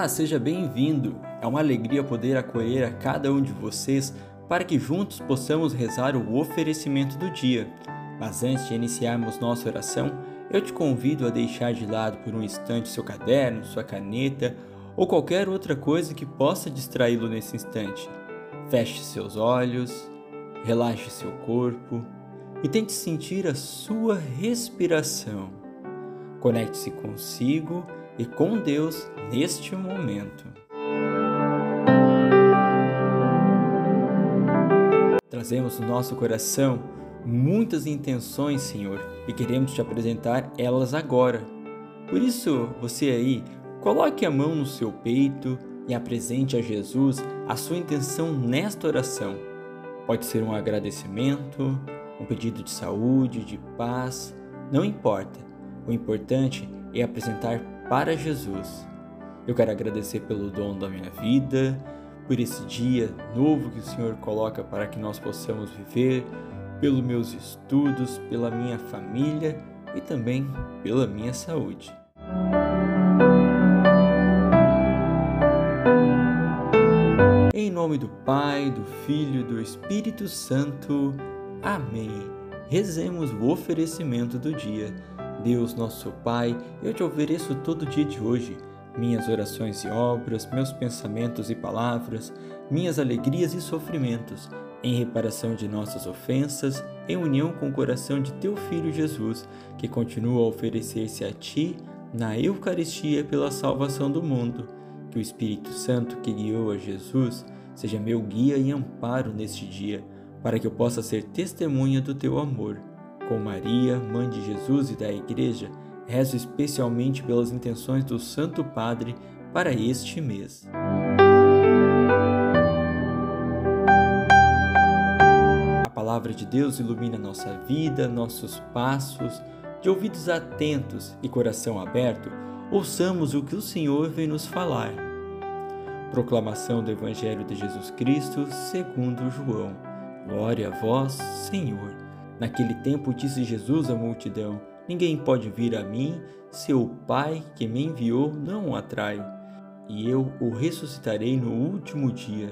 Olá, seja bem-vindo. É uma alegria poder acolher a cada um de vocês para que juntos possamos rezar o oferecimento do dia. Mas antes de iniciarmos nossa oração, eu te convido a deixar de lado por um instante seu caderno, sua caneta ou qualquer outra coisa que possa distraí-lo nesse instante. Feche seus olhos, relaxe seu corpo e tente sentir a sua respiração. Conecte-se consigo e com Deus neste momento. Trazemos no nosso coração muitas intenções, Senhor, e queremos te apresentar elas agora. Por isso, você aí, coloque a mão no seu peito e apresente a Jesus a sua intenção nesta oração. Pode ser um agradecimento, um pedido de saúde, de paz, não importa. O importante é apresentar para Jesus. Eu quero agradecer pelo dom da minha vida, por esse dia novo que o Senhor coloca para que nós possamos viver, pelos meus estudos, pela minha família e também pela minha saúde. Em nome do Pai, do Filho e do Espírito Santo. Amém. Rezemos o oferecimento do dia. Deus, nosso Pai, eu te ofereço todo dia de hoje minhas orações e obras, meus pensamentos e palavras, minhas alegrias e sofrimentos, em reparação de nossas ofensas, em união com o coração de teu Filho Jesus, que continua a oferecer-se a ti na Eucaristia pela salvação do mundo. Que o Espírito Santo que guiou a Jesus seja meu guia e amparo neste dia, para que eu possa ser testemunha do teu amor. Com Maria, Mãe de Jesus e da Igreja, rezo especialmente pelas intenções do Santo Padre para este mês. A palavra de Deus ilumina nossa vida, nossos passos. De ouvidos atentos e coração aberto, ouçamos o que o Senhor vem nos falar. Proclamação do Evangelho de Jesus Cristo segundo João. Glória a vós, Senhor. Naquele tempo disse Jesus à multidão: Ninguém pode vir a mim se o Pai que me enviou não o atrai, e eu o ressuscitarei no último dia.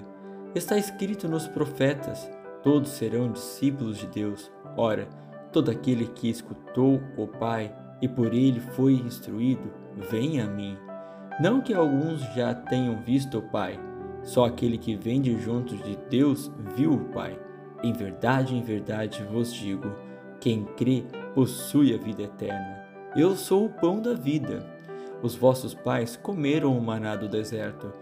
Está escrito nos profetas: todos serão discípulos de Deus. Ora, todo aquele que escutou o Pai e por ele foi instruído, vem a mim. Não que alguns já tenham visto o Pai, só aquele que vem de junto de Deus viu o Pai. Em verdade, em verdade vos digo: quem crê possui a vida eterna. Eu sou o pão da vida. Os vossos pais comeram o maná do deserto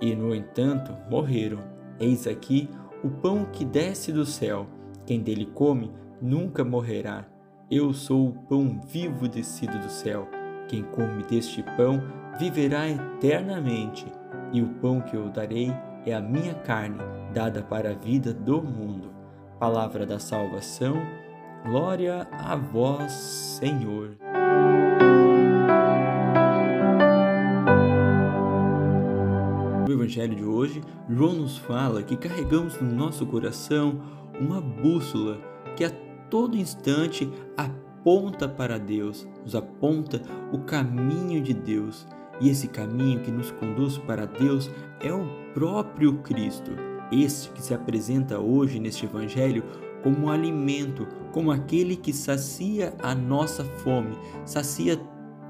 e, no entanto, morreram. Eis aqui o pão que desce do céu. Quem dele come nunca morrerá. Eu sou o pão vivo descido do céu. Quem come deste pão viverá eternamente, e o pão que eu darei é a minha carne, dada para a vida do mundo. Palavra da salvação Glória a vós, Senhor. No Evangelho de hoje, João nos fala que carregamos no nosso coração uma bússola que a todo instante aponta para Deus, nos aponta o caminho de Deus. E esse caminho que nos conduz para Deus é o próprio Cristo, este que se apresenta hoje neste Evangelho como um alimento, como aquele que sacia a nossa fome, sacia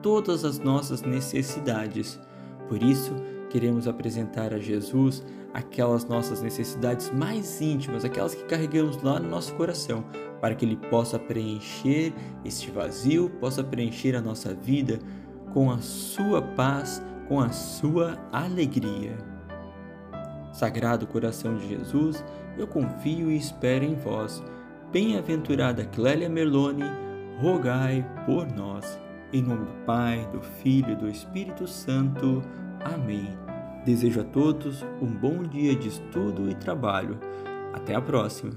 todas as nossas necessidades. Por isso, queremos apresentar a Jesus aquelas nossas necessidades mais íntimas, aquelas que carregamos lá no nosso coração, para que Ele possa preencher este vazio, possa preencher a nossa vida com a Sua paz, com a Sua alegria. Sagrado coração de Jesus, eu confio e espero em vós. Bem-aventurada Clélia Merlone, rogai por nós. Em nome do Pai, do Filho e do Espírito Santo. Amém. Desejo a todos um bom dia de estudo e trabalho. Até a próxima!